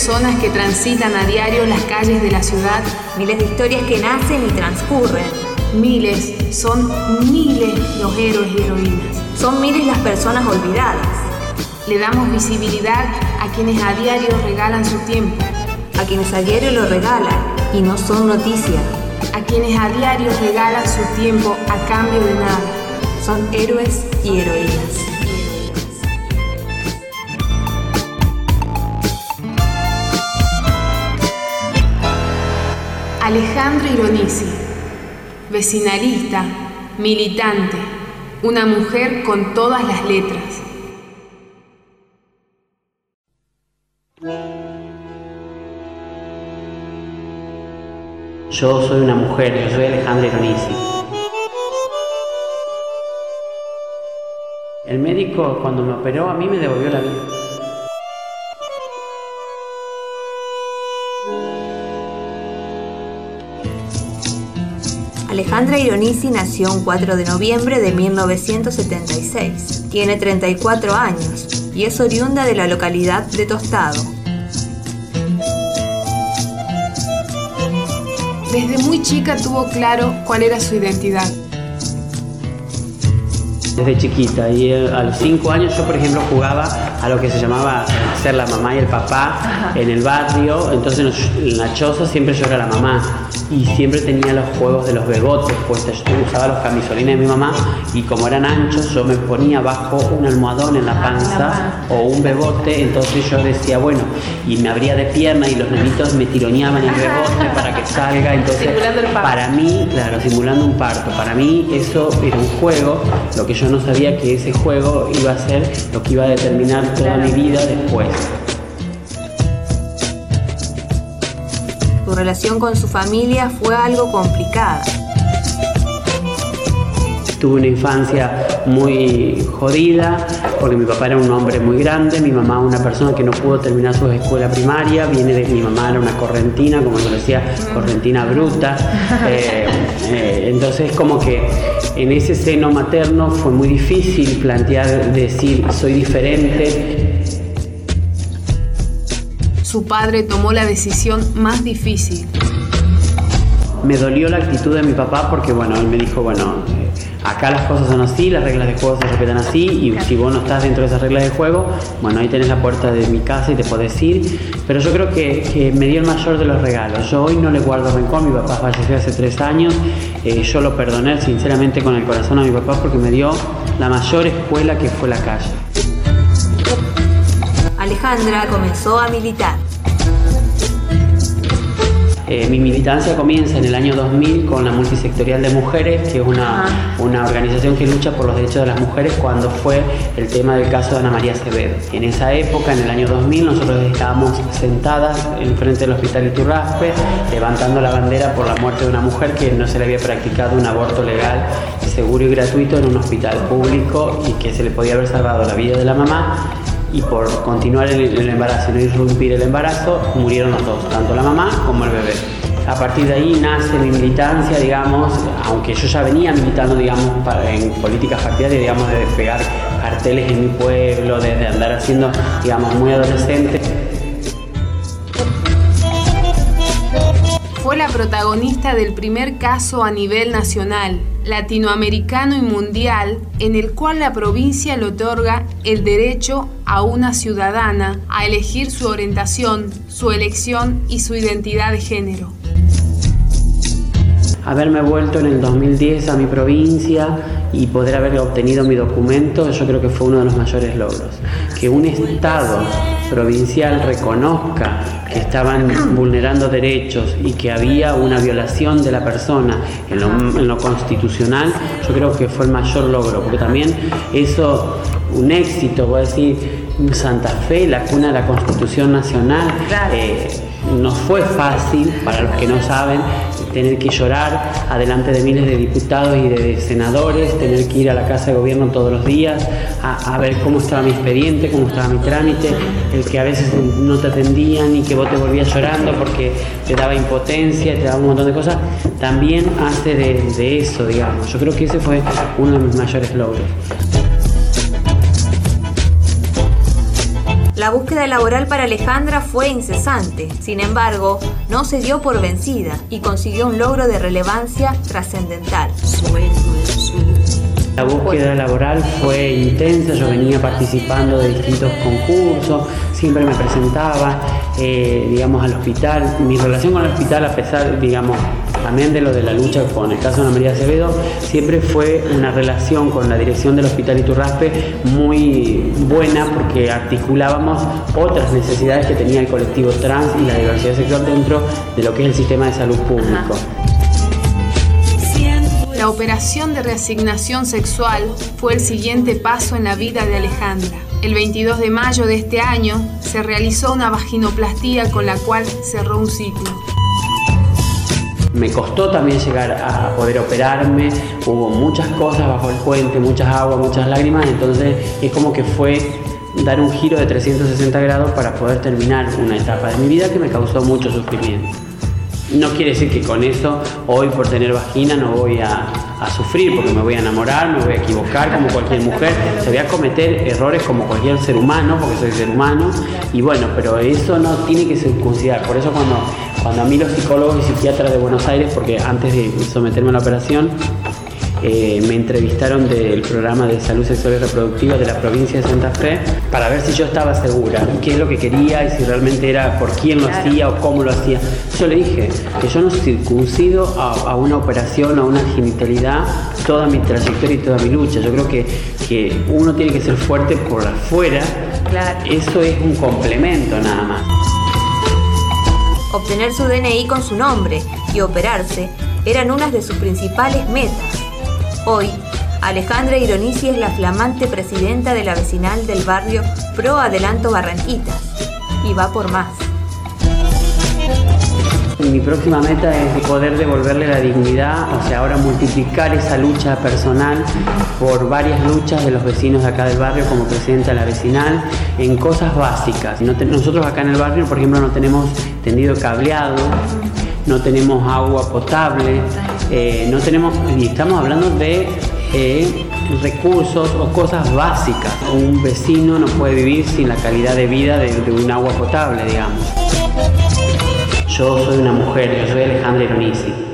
personas que transitan a diario las calles de la ciudad. Miles de historias que nacen y transcurren. Miles, son miles los héroes y heroínas. Son miles las personas olvidadas. Le damos visibilidad a quienes a diario regalan su tiempo. A quienes a diario lo regalan y no son noticia. A quienes a diario regalan su tiempo a cambio de nada. Son héroes y heroínas. Alejandro Ironisi, vecinalista, militante, una mujer con todas las letras. Yo soy una mujer, yo soy Alejandro Ironisi. El médico cuando me operó a mí me devolvió la vida. Alejandra Ironisi nació un 4 de noviembre de 1976. Tiene 34 años y es oriunda de la localidad de Tostado. Desde muy chica tuvo claro cuál era su identidad. Desde chiquita y a los 5 años yo por ejemplo jugaba a lo que se llamaba ser la mamá y el papá en el barrio, entonces en la choza siempre yo era la mamá y siempre tenía los juegos de los begotes puestos. Yo usaba los camisolines de mi mamá y como eran anchos, yo me ponía bajo un almohadón en la ah, panza o un bebote, entonces yo decía, bueno, y me abría de pierna y los nenitos me tironeaban el bebote para que salga. Entonces, para mí, claro, simulando un parto, para mí eso era un juego, lo que yo no sabía que ese juego iba a ser lo que iba a determinar toda mi vida después. Su relación con su familia fue algo complicada. Tuve una infancia muy jodida porque mi papá era un hombre muy grande, mi mamá una persona que no pudo terminar su escuela primaria, viene de mi mamá era una correntina, como yo decía, correntina bruta. Eh, eh, entonces como que en ese seno materno fue muy difícil plantear, decir soy diferente, su padre tomó la decisión más difícil. Me dolió la actitud de mi papá porque, bueno, él me dijo, bueno, acá las cosas son así, las reglas de juego se respetan así, y si vos no estás dentro de esas reglas de juego, bueno, ahí tenés la puerta de mi casa y te podés ir. Pero yo creo que, me dio el mayor de los regalos. Yo hoy no le guardo rencor, mi papá falleció hace tres años, eh, yo lo perdoné sinceramente con el corazón a mi papá porque me dio la mayor escuela que fue la calle. Alejandra comenzó a militar. Eh, mi militancia comienza en el año 2000 con la Multisectorial de Mujeres, que es una, una, organización que lucha por los derechos de las mujeres cuando fue el tema del caso de Ana María Acevedo. En esa época, en el año 2000, nosotros estábamos sentadas en frente del Hospital Iturraspe, levantando la bandera por la muerte de una mujer que no se le había practicado un aborto legal, seguro y gratuito en un hospital público y que se le podía haber salvado la vida de la mamá y por continuar el, embarazo y no irrumpir el embarazo, murieron los dos, tanto la mamá como el bebé. A partir de ahí nace mi militancia, digamos, aunque yo ya venía militando, digamos, en políticas partidarias, digamos, de despegar carteles en mi pueblo, desde andar haciendo, digamos, muy adolescente. Fue la protagonista del primer caso a nivel nacional, latinoamericano y mundial en el cual la provincia le otorga el derecho a una ciudadana a elegir su orientación, su elección y su identidad de género. Haberme vuelto en el 2010 a mi provincia y poder haber obtenido mi documento, yo creo que fue uno de los mayores logros. Que un Estado provincial reconozca que estaban vulnerando derechos y que había una violación de la persona en lo, constitucional, yo creo que fue el mayor logro, porque también eso, un éxito, voy a decir, Santa Fe, la cuna de la Constitución Nacional, eh, no fue fácil, para los que no saben, tener que llorar adelante de miles de diputados y de senadores, tener que ir a la Casa de Gobierno todos los días a, ver cómo estaba mi expediente, cómo estaba mi trámite, el que a veces no te atendían y que vos te volvías llorando porque te daba impotencia, te daba un montón de cosas, también hace de, de eso, digamos. Yo creo que ese fue uno de mis mayores logros. La búsqueda laboral para Alejandra fue incesante, sin embargo, no se dio por vencida y consiguió un logro de relevancia trascendental. La búsqueda laboral fue intensa, yo venía participando de distintos concursos, siempre me presentaba, eh, digamos, al hospital. Mi relación con el hospital, a pesar, digamos, también de lo de la lucha con el caso de María Acevedo, siempre fue una relación con la dirección del Hospital Iturraspe muy buena porque articulábamos otras necesidades que tenía el colectivo trans y la diversidad sexual dentro de lo que es el sistema de salud público. La operación de reasignación sexual fue el siguiente paso en la vida de Alejandra. El 22 de mayo de este año se realizó una vaginoplastía con la cual cerró un ciclo. Me costó también llegar a poder operarme, hubo muchas cosas bajo el puente, muchas aguas, muchas lágrimas, entonces es como que fue dar un giro de 360 grados para poder terminar una etapa de mi vida que me causó mucho sufrimiento. No quiere decir que con eso hoy por tener vagina no voy a, sufrir porque me voy a enamorar, me voy a equivocar como cualquier mujer, se voy a cometer errores como cualquier ser humano porque soy ser humano y bueno, pero eso no tiene que circuncidar. Por eso cuando, cuando a mí los psicólogos y psiquiatras de Buenos Aires, porque antes de someterme a la operación, eh, me entrevistaron del programa de salud sexual y reproductiva de la provincia de Santa Fe para ver si yo estaba segura, qué es lo que quería y si realmente era por quién lo hacía o cómo lo hacía. Yo le dije que yo no circuncido a, una operación, a una genitalidad, toda mi trayectoria y toda mi lucha. Yo creo que, que uno tiene que ser fuerte por afuera. Eso es un complemento nada más. Obtener su DNI con su nombre y operarse eran unas de sus principales metas. Hoy, Alejandra Ironici es la flamante presidenta de la vecinal del barrio Pro Adelanto Barranquitas y va por más. Mi próxima meta es poder devolverle la dignidad, o sea, ahora multiplicar esa lucha personal por varias luchas de los vecinos de acá del barrio como presidenta de la vecinal en cosas básicas. nosotros acá en el barrio, por ejemplo, no tenemos tendido cableado, no tenemos agua potable, eh, no tenemos, y estamos hablando de eh, recursos o cosas básicas. Un vecino no puede vivir sin la calidad de vida de, un agua potable, digamos. Yo soy una mujer, yo soy Alejandra Ironisi